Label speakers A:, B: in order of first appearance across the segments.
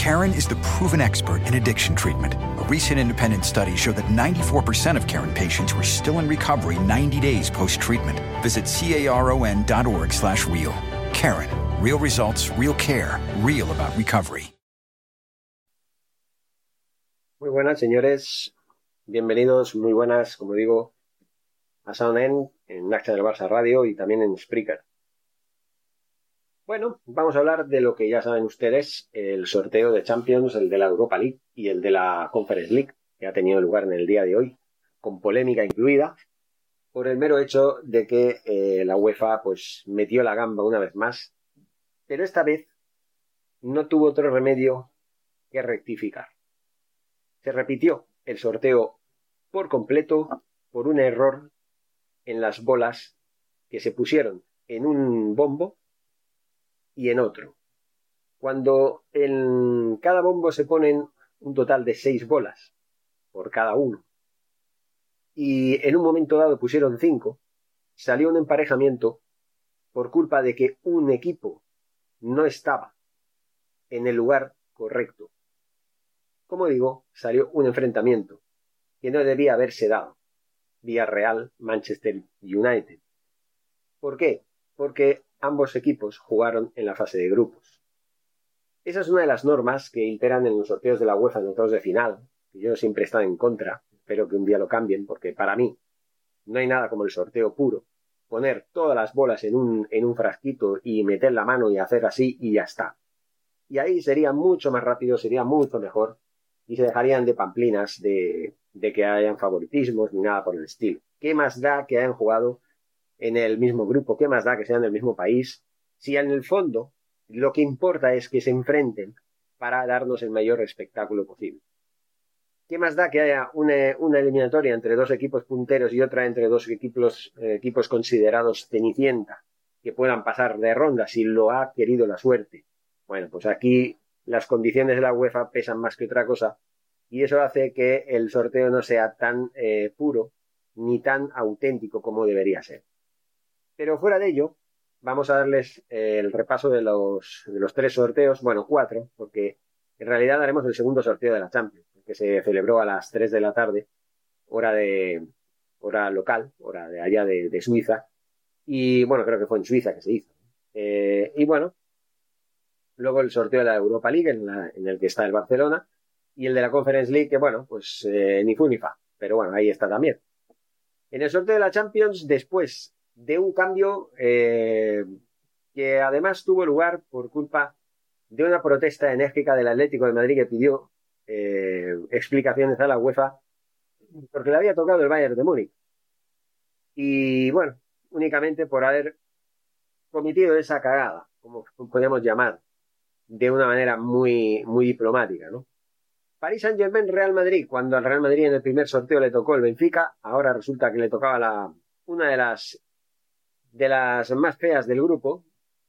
A: Karen is the proven expert in addiction treatment. A recent independent study showed that 94% of Karen patients were still in recovery 90 days post-treatment. Visit caron.org slash real. Karen. Real results, real care, real about recovery.
B: Muy buenas, señores. Bienvenidos, muy buenas, como digo, a Sound End, en Nacha del Barça Radio y también en Spreaker. Bueno, vamos a hablar de lo que ya saben ustedes, el sorteo de Champions, el de la Europa League y el de la Conference League, que ha tenido lugar en el día de hoy, con polémica incluida, por el mero hecho de que eh, la UEFA pues metió la gamba una vez más, pero esta vez no tuvo otro remedio que rectificar. Se repitió el sorteo por completo por un error en las bolas que se pusieron en un bombo y en otro. Cuando en cada bombo se ponen un total de seis bolas por cada uno y en un momento dado pusieron cinco, salió un emparejamiento por culpa de que un equipo no estaba en el lugar correcto. Como digo, salió un enfrentamiento que no debía haberse dado. Villarreal, Manchester United. ¿Por qué? Porque ambos equipos jugaron en la fase de grupos. Esa es una de las normas que imperan en los sorteos de la UEFA en octavos de final, que yo siempre he estado en contra, espero que un día lo cambien, porque para mí no hay nada como el sorteo puro. Poner todas las bolas en un, en un frasquito y meter la mano y hacer así y ya está. Y ahí sería mucho más rápido, sería mucho mejor y se dejarían de pamplinas de, de que hayan favoritismos ni nada por el estilo. ¿Qué más da que hayan jugado en el mismo grupo? ¿Qué más da que sean del mismo país? Si en el fondo lo que importa es que se enfrenten para darnos el mayor espectáculo posible. ¿Qué más da que haya una, eliminatoria entre dos equipos punteros y otra entre dos equipos, eh, equipos considerados cenicienta, que puedan pasar de ronda si lo ha querido la suerte? Bueno, pues aquí las condiciones de la UEFA pesan más que otra cosa y eso hace que el sorteo no sea tan eh, puro ni tan auténtico como debería ser. Pero fuera de ello, vamos a darles eh, el repaso de los, de los tres sorteos, bueno, cuatro, porque en realidad haremos el segundo sorteo de la Champions, que se celebró a las 3 de la tarde, hora de hora local, hora de allá de, Suiza, y bueno, creo que fue en Suiza que se hizo. Eh, y bueno, luego el sorteo de la Europa League, en, en el que está el Barcelona, y el de la Conference League, que bueno, pues eh, ni fu ni fa, pero bueno, ahí está también. En el sorteo de la Champions, después de un cambio eh, que además tuvo lugar por culpa de una protesta enérgica del Atlético de Madrid que pidió eh, explicaciones a la UEFA porque le había tocado el Bayern de Múnich. Y bueno, únicamente por haber cometido esa cagada, como podemos llamar, de una manera muy, muy diplomática, ¿no? París Saint Germain Real Madrid, cuando al Real Madrid en el primer sorteo le tocó el Benfica, ahora resulta que le tocaba la, una de las de las más feas del grupo,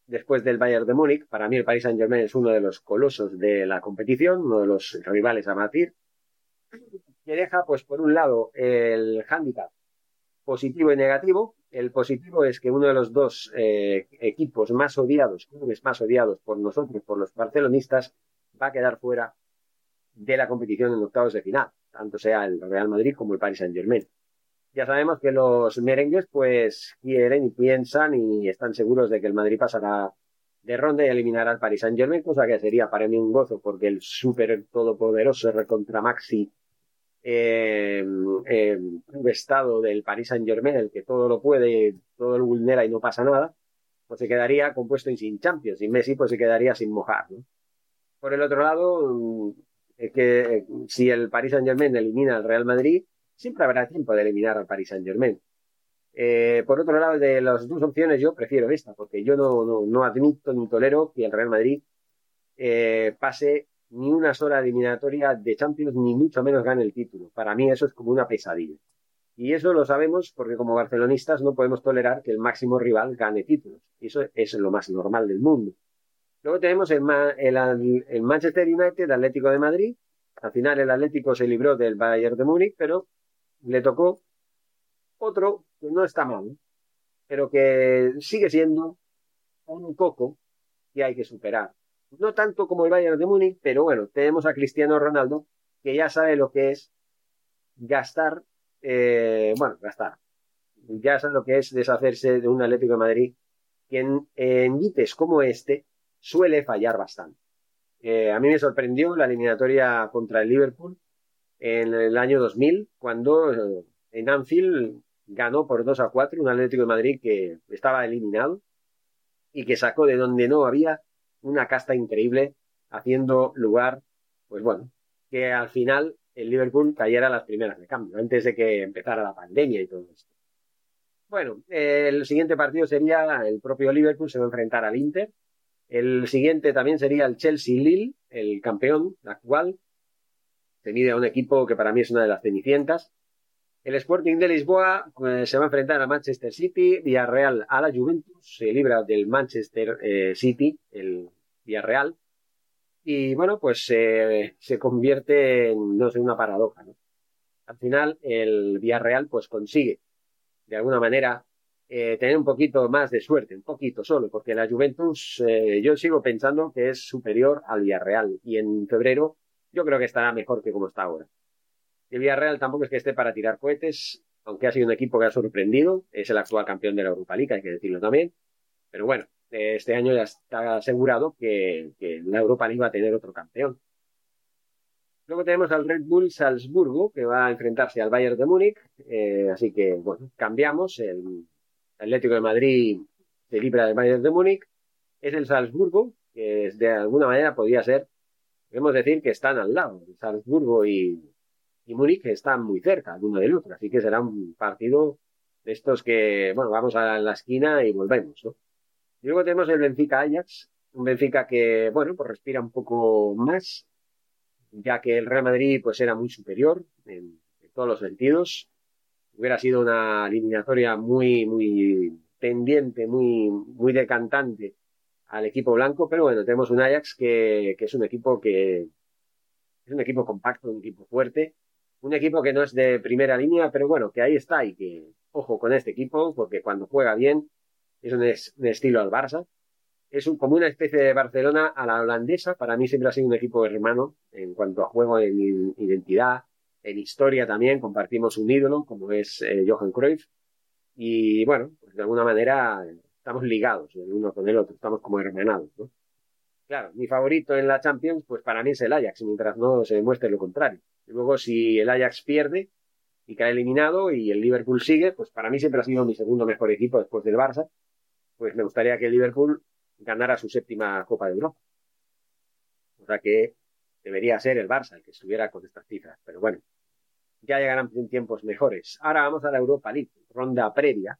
B: después del Bayern de Múnich. Para mí el Paris Saint Germain es uno de los colosos de la competición, uno de los rivales a batir, que deja, pues, por un lado, el hándicap positivo y negativo. El positivo es que uno de los dos eh, equipos más odiados, clubes más odiados por nosotros, por los barcelonistas, va a quedar fuera de la competición en octavos de final, tanto sea el Real Madrid como el Paris Saint Germain. Ya sabemos que los merengues pues quieren y piensan y están seguros de que el Madrid pasará de ronda y eliminará al Paris Saint Germain, cosa que sería para mí un gozo porque el súper todopoderoso recontra Maxi eh, eh, estado del Paris Saint Germain, el que todo lo puede, todo lo vulnera y no pasa nada, pues se quedaría compuesto y sin Champions, y Messi pues se quedaría sin mojar. Por el otro lado, que eh, si el Paris Saint Germain elimina al Real Madrid, siempre habrá tiempo de eliminar al Paris Saint Germain. Eh, por otro lado, de las dos opciones, yo prefiero esta, porque yo no, no, admito ni tolero que el Real Madrid eh, pase ni una sola eliminatoria de Champions, ni mucho menos gane el título. Para mí eso es como una pesadilla. Y eso lo sabemos porque como barcelonistas no podemos tolerar que el máximo rival gane títulos. Eso es lo más normal del mundo. Luego tenemos el, el, Manchester United, el Atlético de Madrid. Al final el Atlético se libró del Bayern de Múnich, pero le tocó otro que no está mal, pero que sigue siendo un coco que hay que superar. No tanto como el Bayern de Múnich, pero bueno, tenemos a Cristiano Ronaldo que ya sabe lo que es gastar, eh, bueno, gastar. Ya sabe lo que es deshacerse de un Atlético de Madrid que en, en como este suele fallar bastante. Eh, a mí me sorprendió la eliminatoria contra el Liverpool en el año 2000, cuando eh, en Anfield ganó por 2 a 4 un Atlético de Madrid que estaba eliminado y que sacó de donde no había una casta increíble, haciendo lugar, pues bueno, que al final el Liverpool cayera las primeras de cambio, antes de que empezara la pandemia y todo esto. Bueno, el siguiente partido sería el propio Liverpool se va a enfrentar al Inter, el siguiente también sería el Chelsea-Lille, el campeón actual. Se a un equipo que para mí es una de las cenicientas. El Sporting de Lisboa pues, se va a enfrentar a Manchester City, Villarreal a la Juventus, se libra del Manchester eh, City, el Villarreal. Y bueno, pues se convierte en, no sé, una paradoja. Al final, el Villarreal pues consigue, de alguna manera, eh, tener un poquito más de suerte, un poquito solo, porque la Juventus eh, yo sigo pensando que es superior al Villarreal y en febrero yo creo que estará mejor que como está ahora. El Villarreal tampoco es que esté para tirar cohetes, aunque ha sido un equipo que ha sorprendido, es el actual campeón de la Europa League, hay que decirlo también, pero bueno, este año ya está asegurado que, la Europa League va a tener otro campeón. Luego tenemos al Red Bull Salzburgo, que va a enfrentarse al Bayern de Múnich. Eh, así que, bueno, cambiamos. El, Atlético de Madrid se libra del Bayern de Múnich, es el Salzburgo, que de alguna manera podría ser, podemos decir que están al lado. Salzburgo y, y Múnich están muy cerca el uno del otro, así que será un partido de estos que, bueno, vamos a la esquina y volvemos, ¿no? Y luego tenemos el Benfica Ajax, un Benfica que, bueno, pues respira un poco más, ya que el Real Madrid pues era muy superior en todos los sentidos hubiera sido una eliminatoria muy, muy pendiente, muy, muy decantante al equipo blanco, pero bueno, tenemos un Ajax que, que es un equipo que es un equipo compacto, un equipo fuerte, un equipo que no es de primera línea, pero bueno, que ahí está y que, ojo con este equipo, porque cuando juega bien es un, estilo al Barça, es un, como una especie de Barcelona a la holandesa, para mí siempre ha sido un equipo hermano en cuanto a juego, en identidad, en historia también compartimos un ídolo como es eh, Johan Cruyff. Y bueno, pues de alguna manera estamos ligados el uno con el otro, estamos como hermanados, ¿no? Claro, mi favorito en la Champions, pues para mí es el Ajax, mientras no se demuestre lo contrario. Luego si el Ajax pierde y cae eliminado y el Liverpool sigue, pues para mí siempre ha sido mi segundo mejor equipo después del Barça, pues me gustaría que el Liverpool ganara su séptima Copa de Europa. O sea que debería ser el Barça el que estuviera con estas cifras. Pero bueno, ya llegarán tiempos mejores. Ahora vamos a la Europa League, ronda previa.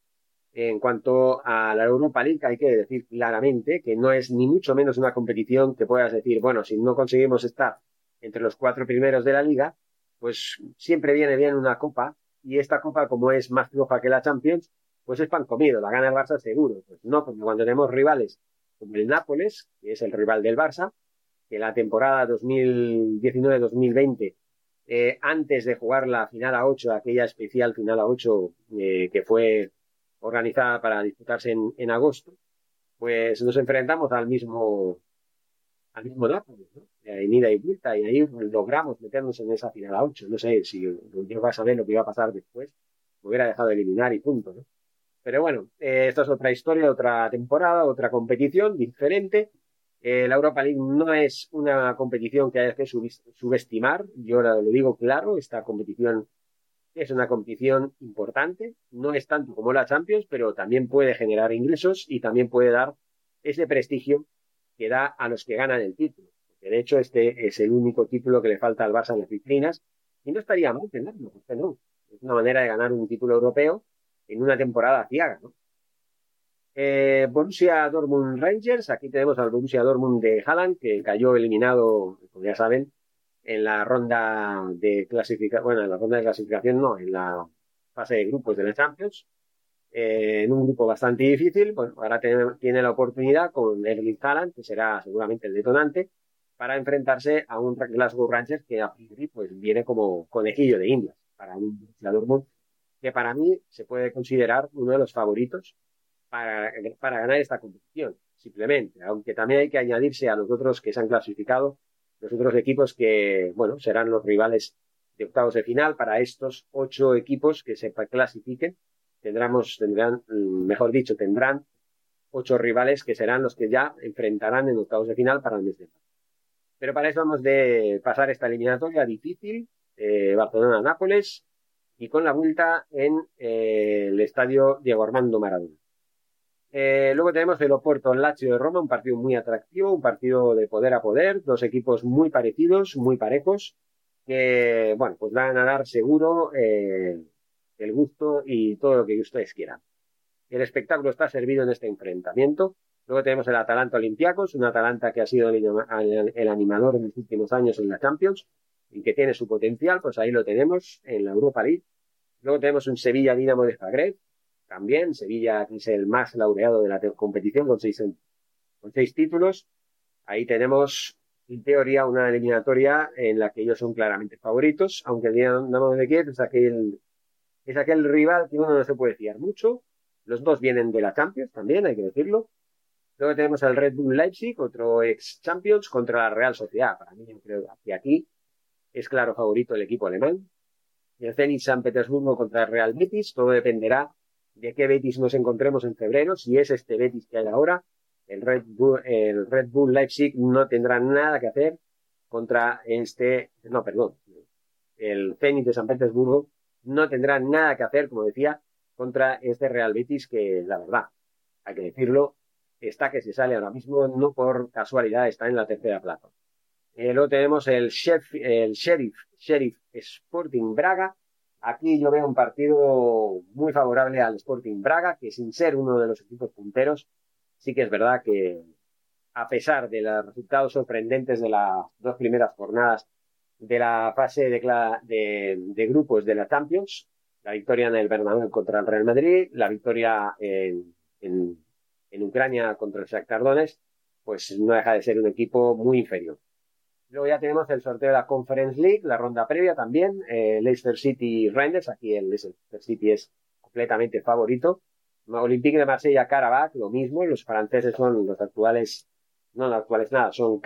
B: En cuanto a la Europa League, hay que decir claramente que no es ni mucho menos una competición que puedas decir, bueno, si no conseguimos estar entre los cuatro primeros de la liga, pues siempre viene bien una copa. Y esta copa, como es más floja que la Champions, pues es pan comido, la gana el Barça seguro. Pues no, porque cuando tenemos rivales como el Nápoles, que es el rival del Barça, que la temporada 2019-2020, eh, antes de jugar la final a 8, aquella especial final a 8 eh, que fue organizada para disputarse en, agosto, pues nos enfrentamos al mismo al mismo Nápoles, ¿no? en ida y vuelta, y ahí logramos meternos en esa final a 8. No sé si yo a saber lo que iba a pasar después, me hubiera dejado de eliminar y punto, ¿no? Pero bueno, eh, esto es otra historia, otra temporada, otra competición diferente eh, la Europa League no es una competición que haya que subestimar, yo lo digo claro, esta competición es una competición importante, no es tanto como la Champions, pero también puede generar ingresos y también puede dar ese prestigio que da a los que ganan el título. Porque de hecho este es el único título que le falta al Barça en las vitrinas y no estaría mal tenerlo, ¿por qué no? Es una manera de ganar un título europeo en una temporada ciaga, ¿no? Eh, Borussia Dortmund Rangers, aquí tenemos al Borussia Dortmund de Haaland, que cayó eliminado, como ya saben, en la ronda de clasificación, bueno, en la ronda de clasificación no, en la fase de grupos de la Champions, eh, en un grupo bastante difícil, bueno, ahora tiene, la oportunidad con Erling Haaland, que será seguramente el detonante, para enfrentarse a un Glasgow Rangers que pues viene como conejillo de indias para un Borussia que para mí se puede considerar uno de los favoritos para, para ganar esta competición, simplemente, aunque también hay que añadirse a los otros que se han clasificado, los otros equipos que, bueno, serán los rivales de octavos de final para estos ocho equipos que se clasifiquen. Tendremos, tendrán, mejor dicho, tendrán ocho rivales que serán los que ya enfrentarán en octavos de final para el mes de marzo. Pero para eso vamos de pasar esta eliminatoria difícil, eh, Barcelona-Nápoles, y con la vuelta en eh, el estadio Diego Armando Maradona. Eh, luego tenemos el Oporto Lazio de Roma, un partido muy atractivo, un partido de poder a poder, dos equipos muy parecidos, muy parejos, que, bueno, pues van a dar seguro eh, el gusto y todo lo que ustedes quieran. El espectáculo está servido en este enfrentamiento. Luego tenemos el Atalanta Olympiacos, un Atalanta que ha sido el, animador en los últimos años en la Champions y que tiene su potencial, pues ahí lo tenemos en la Europa League. Luego tenemos un Sevilla Dinamo de Zagreb, también. Sevilla es el más laureado de la competición con seis, con seis títulos. Ahí tenemos, en teoría, una eliminatoria en la que ellos son claramente favoritos, aunque el Dinamo de Kiev es aquel, es aquel rival que uno no se puede fiar mucho. Los dos vienen de la Champions también, hay que decirlo. Luego tenemos al Red Bull Leipzig, otro ex Champions, contra la Real Sociedad. Para mí, yo creo que aquí es claro favorito el equipo alemán el Zenit San Petersburgo contra el Real Betis. Todo dependerá de qué Betis nos encontremos en febrero. Si es este Betis que hay ahora, el Red Bull, el Red Bull Leipzig no tendrá nada que hacer contra este, no, perdón, el Zenit de San Petersburgo no tendrá nada que hacer, como decía, contra este Real Betis que, la verdad, hay que decirlo, está que se sale ahora mismo, no por casualidad, está en la tercera plaza. Eh, luego tenemos el, chef, el Sheriff, Sheriff Sporting Braga. Aquí yo veo un partido muy favorable al Sporting Braga, que sin ser uno de los equipos punteros, sí que es verdad que a pesar de los resultados sorprendentes de las dos primeras jornadas de la fase de, grupos de la Champions, la victoria en el Bernabéu contra el Real Madrid, la victoria en Ucrania contra el Shakhtar Donetsk, pues no deja de ser un equipo muy inferior. Luego ya tenemos el sorteo de la Conference League, la ronda previa también, eh, Leicester City Rangers, aquí el Leicester City es completamente favorito. Olympique de Marsella Karabakh, lo mismo, los franceses son los actuales, no los actuales nada, son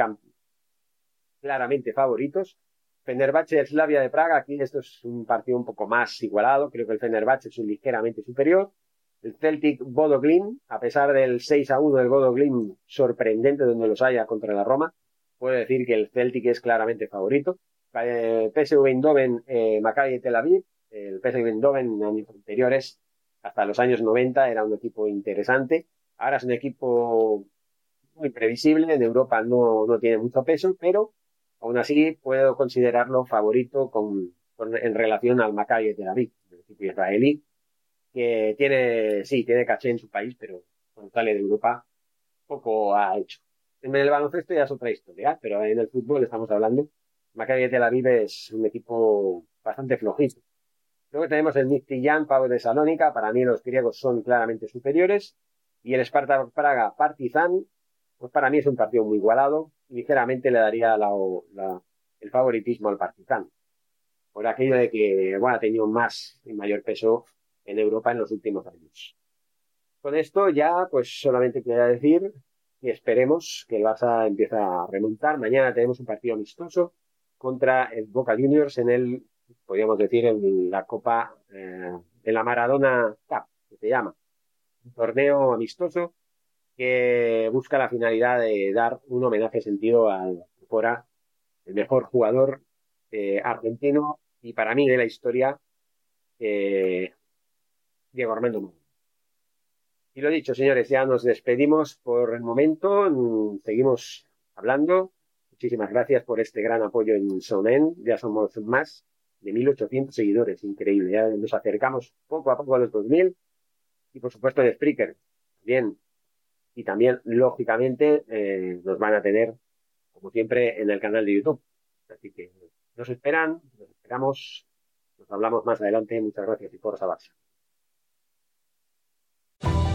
B: claramente favoritos. Fenerbahce Slavia de Praga, aquí esto es un partido un poco más igualado, creo que el Fenerbahce es ligeramente superior. El Celtic Bodo Glimt, a pesar del 6 a 1 del Bodo Glimt sorprendente donde los haya contra la Roma, puedo decir que el Celtic es claramente favorito. Eh, PSV Eindhoven, eh, Maccabi Tel Aviv. El PSV Eindhoven en años anteriores, hasta los años 90, era un equipo interesante. Ahora es un equipo muy previsible. En Europa no, no tiene mucho peso, pero aún así puedo considerarlo favorito con, en relación al Maccabi Tel Aviv, el equipo israelí, que tiene, sí, tiene caché en su país, pero cuando sale de Europa poco ha hecho. En el baloncesto ya es otra historia, pero en el fútbol estamos hablando. Maccabi Tel Aviv es un equipo bastante flojito. Luego tenemos el Nizhny Pau de Salónica. Para mí los griegos son claramente superiores. Y el Sparta Praga Partizan, pues para mí es un partido muy igualado. Ligeramente le daría el favoritismo al Partizan. Por aquello de que, bueno, ha tenido más y mayor peso en Europa en los últimos años. Con esto ya, pues solamente quería decir y esperemos que el Barça empiece a remontar. Mañana tenemos un partido amistoso contra el Boca Juniors en el, podríamos decir, en la Copa, eh, en la Maradona Cup, que se llama. Un torneo amistoso que busca la finalidad de dar un homenaje sentido al fuera el mejor jugador eh, argentino y para mí de la historia, eh, Diego Armando y lo dicho, señores, ya nos despedimos por el momento. Mm, seguimos hablando. Muchísimas gracias por este gran apoyo en Sonen. Ya somos más de 1.800 seguidores. Increíble. Ya nos acercamos poco a poco a los 2.000. Y por supuesto en Spreaker. también. Y también, lógicamente, eh, nos van a tener, como siempre, en el canal de YouTube. Así que nos esperan, nos esperamos, nos hablamos más adelante. Muchas gracias y por Barça.